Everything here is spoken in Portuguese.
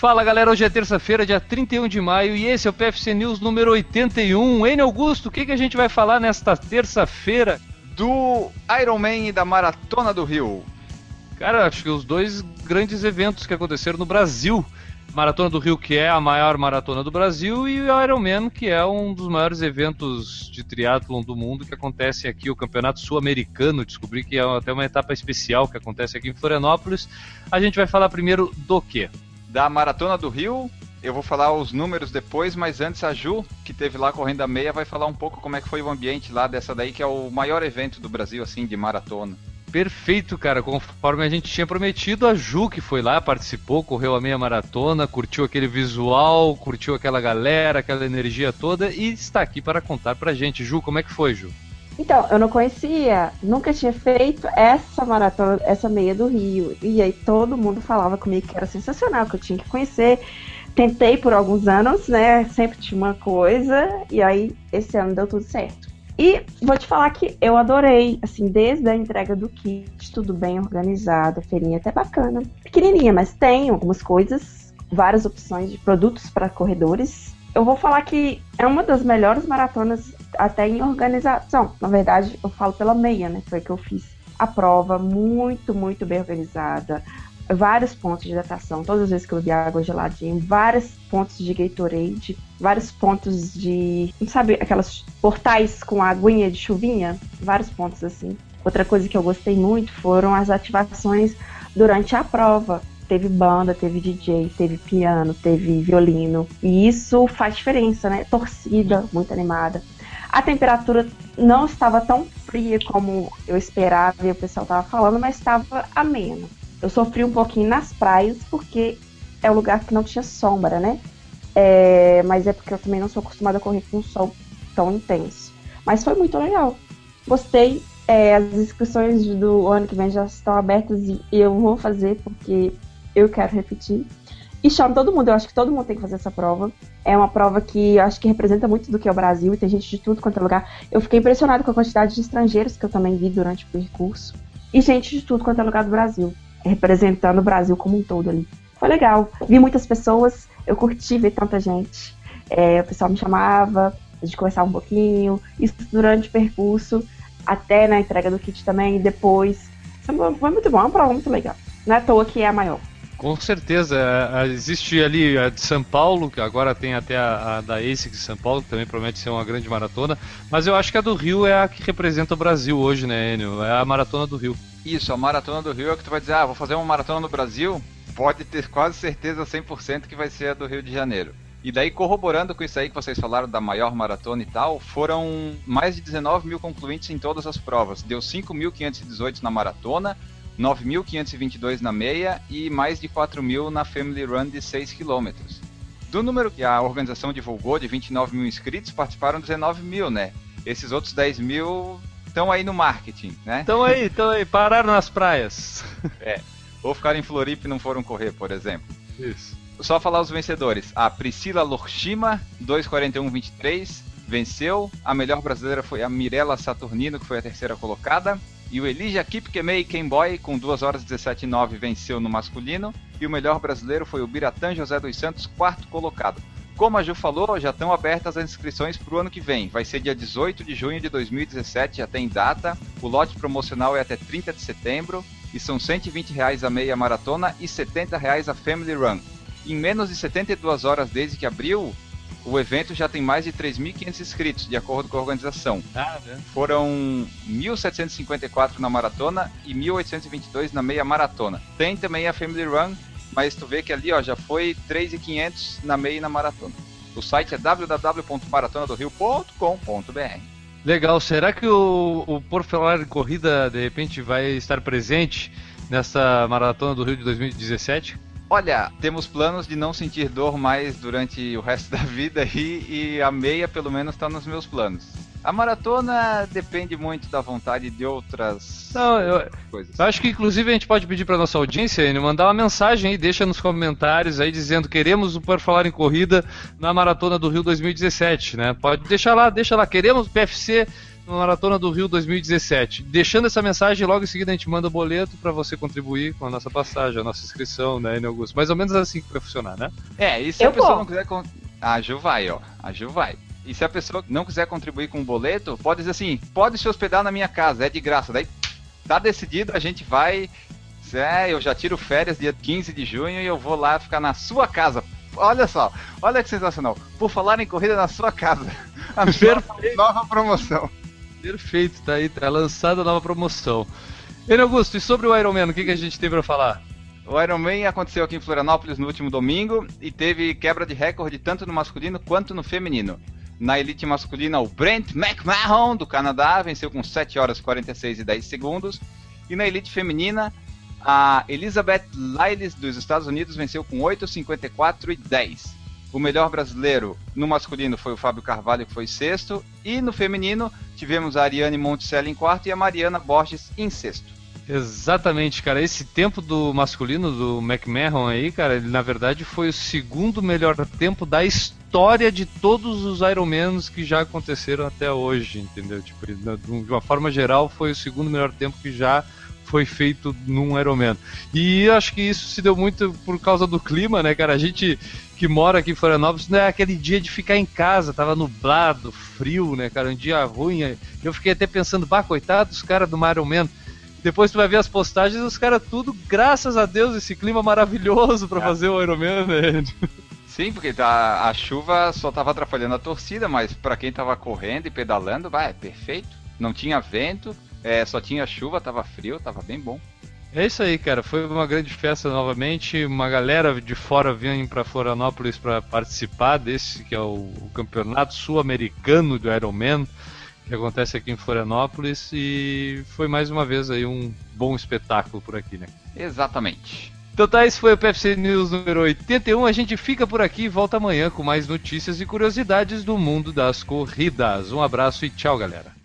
Fala galera, hoje é terça-feira, dia 31 de maio, e esse é o PFC News número 81. N Augusto, o que, que a gente vai falar nesta terça-feira? Do Ironman e da Maratona do Rio. Cara, acho que os dois grandes eventos que aconteceram no Brasil. Maratona do Rio, que é a maior maratona do Brasil, e o Ironman, que é um dos maiores eventos de triatlon do mundo que acontece aqui, o Campeonato Sul-Americano. Descobri que é até uma etapa especial que acontece aqui em Florianópolis. A gente vai falar primeiro do quê? Da Maratona do Rio, eu vou falar os números depois, mas antes a Ju, que teve lá correndo a meia, vai falar um pouco como é que foi o ambiente lá dessa daí, que é o maior evento do Brasil, assim, de maratona. Perfeito, cara. Conforme a gente tinha prometido, a Ju que foi lá, participou, correu a meia maratona, curtiu aquele visual, curtiu aquela galera, aquela energia toda e está aqui para contar pra gente. Ju, como é que foi, Ju? Então, eu não conhecia, nunca tinha feito essa maratona, essa meia do Rio. E aí todo mundo falava comigo que era sensacional, que eu tinha que conhecer. Tentei por alguns anos, né? Sempre tinha uma coisa, e aí esse ano deu tudo certo. E vou te falar que eu adorei, assim, desde a entrega do kit, tudo bem organizado, a feirinha até bacana. Pequenininha, mas tem algumas coisas, várias opções de produtos para corredores. Eu vou falar que é uma das melhores maratonas até em organização. Na verdade, eu falo pela meia, né? Foi que eu fiz a prova muito, muito bem organizada vários pontos de hidratação, todas as vezes que eu bebi água geladinha, vários pontos de Gatorade, vários pontos de, sabe, aquelas portais com aguinha de chuvinha, vários pontos assim. Outra coisa que eu gostei muito foram as ativações durante a prova. Teve banda, teve DJ, teve piano, teve violino. E isso faz diferença, né? Torcida muito animada. A temperatura não estava tão fria como eu esperava e o pessoal estava falando, mas estava amena. Eu sofri um pouquinho nas praias, porque é o lugar que não tinha sombra, né? É, mas é porque eu também não sou acostumada a correr com um sol tão intenso. Mas foi muito legal. Gostei. É, as inscrições do ano que vem já estão abertas e eu vou fazer porque eu quero repetir. E chamo todo mundo, eu acho que todo mundo tem que fazer essa prova. É uma prova que eu acho que representa muito do que é o Brasil e tem gente de tudo quanto é lugar. Eu fiquei impressionada com a quantidade de estrangeiros que eu também vi durante o percurso. E gente de tudo quanto é lugar do Brasil representando o Brasil como um todo ali. Foi legal. Vi muitas pessoas, eu curti ver tanta gente. É, o pessoal me chamava, a gente conversava um pouquinho, isso durante o percurso, até na entrega do kit também, e depois. Foi muito bom, é uma prova muito legal. Não é à toa que é a maior. Com certeza. É, é, existe ali a de São Paulo, que agora tem até a, a da ASICS de São Paulo, que também promete ser uma grande maratona. Mas eu acho que a do Rio é a que representa o Brasil hoje, né, Enio? É a maratona do Rio. Isso, a maratona do Rio é que tu vai dizer, ah, vou fazer uma maratona no Brasil. Pode ter quase certeza 100% que vai ser a do Rio de Janeiro. E daí, corroborando com isso aí que vocês falaram da maior maratona e tal, foram mais de 19 mil concluintes em todas as provas. Deu 5.518 na maratona, 9.522 na meia e mais de 4 mil na Family Run de 6 km. Do número que a organização divulgou de 29 mil inscritos, participaram 19 mil, né? Esses outros 10 mil estão aí no marketing, né? Estão aí, estão aí, pararam nas praias. É. Ou ficaram em Floripa e não foram correr, por exemplo. Isso. Só falar os vencedores. A Priscila Lorshima, 2:41:23, venceu. A melhor brasileira foi a Mirella Saturnino, que foi a terceira colocada. E o Elijah Kipkemei Kenboy, com 2 horas 17 9, venceu no masculino. E o melhor brasileiro foi o Biratã José dos Santos, quarto colocado. Como a Ju falou, já estão abertas as inscrições para o ano que vem. Vai ser dia 18 de junho de 2017, já tem data. O lote promocional é até 30 de setembro e são 120 reais a meia maratona e 70 reais a Family Run. Em menos de 72 horas desde que abriu, o evento já tem mais de 3.500 inscritos, de acordo com a organização. Ah? Foram 1.754 na maratona e 1.822 na meia maratona. Tem também a Family Run, mas tu vê que ali ó, já foi 3.500 na meia e na maratona. O site é www.maratonadorio.com.br. Legal, será que o, o Por Falar em Corrida de repente vai estar presente nessa maratona do Rio de 2017? Olha, temos planos de não sentir dor mais durante o resto da vida e, e a meia pelo menos está nos meus planos. A maratona depende muito da vontade de outras Não, eu, coisas. Eu acho que inclusive a gente pode pedir para nossa audiência mandar uma mensagem aí, deixa nos comentários aí dizendo queremos o Por Falar em Corrida na Maratona do Rio 2017, né? Pode deixar lá, deixa lá, queremos o PFC Maratona do Rio 2017. Deixando essa mensagem, logo em seguida a gente manda o boleto para você contribuir com a nossa passagem, a nossa inscrição, né, Augusto? Mais ou menos assim que vai funcionar, né? É, e se Eu a pessoa vou. não quiser. A Ju vai, ó. A Ju vai. E se a pessoa não quiser contribuir com o boleto, pode dizer assim: pode se hospedar na minha casa, é de graça. Daí tá decidido, a gente vai. É, eu já tiro férias dia 15 de junho e eu vou lá ficar na sua casa. Olha só, olha que sensacional. Por falar em corrida na sua casa. A nova promoção. Perfeito, tá aí, tá lançada a nova promoção. Ele Augusto, e sobre o Ironman, o que, que a gente tem para falar? O Ironman aconteceu aqui em Florianópolis no último domingo e teve quebra de recorde tanto no masculino quanto no feminino. Na elite masculina, o Brent McMahon, do Canadá, venceu com 7 horas 46 e 10 segundos. E na elite feminina, a Elizabeth Lyles, dos Estados Unidos, venceu com 8,54 e 10. O melhor brasileiro no masculino foi o Fábio Carvalho, que foi sexto. E no feminino, tivemos a Ariane Monticelli em quarto e a Mariana Borges em sexto. Exatamente, cara. Esse tempo do masculino do McMahon aí, cara, ele na verdade foi o segundo melhor tempo da história de todos os Ironmans que já aconteceram até hoje, entendeu? Tipo, de uma forma geral, foi o segundo melhor tempo que já foi feito num Ironman. E acho que isso se deu muito por causa do clima, né, cara? A gente que mora aqui em Florianópolis não é aquele dia de ficar em casa, tava nublado, frio, né, cara? Um dia ruim. Eu fiquei até pensando, bah, coitado dos caras do Ironman. Depois tu vai ver as postagens, os caras tudo, graças a Deus, esse clima maravilhoso para é. fazer o Ironman, né? Sim, porque tá, a chuva só tava atrapalhando a torcida, mas para quem tava correndo e pedalando, vai, é perfeito. Não tinha vento, é, só tinha chuva, tava frio, tava bem bom. É isso aí, cara. Foi uma grande festa novamente. Uma galera de fora vinha para Florianópolis para participar desse que é o, o Campeonato Sul-Americano do Ironman, que acontece aqui em Florianópolis. E foi mais uma vez aí um bom espetáculo por aqui, né? Exatamente. Então tá, esse foi o PFC News número 81. A gente fica por aqui e volta amanhã com mais notícias e curiosidades do mundo das corridas. Um abraço e tchau, galera.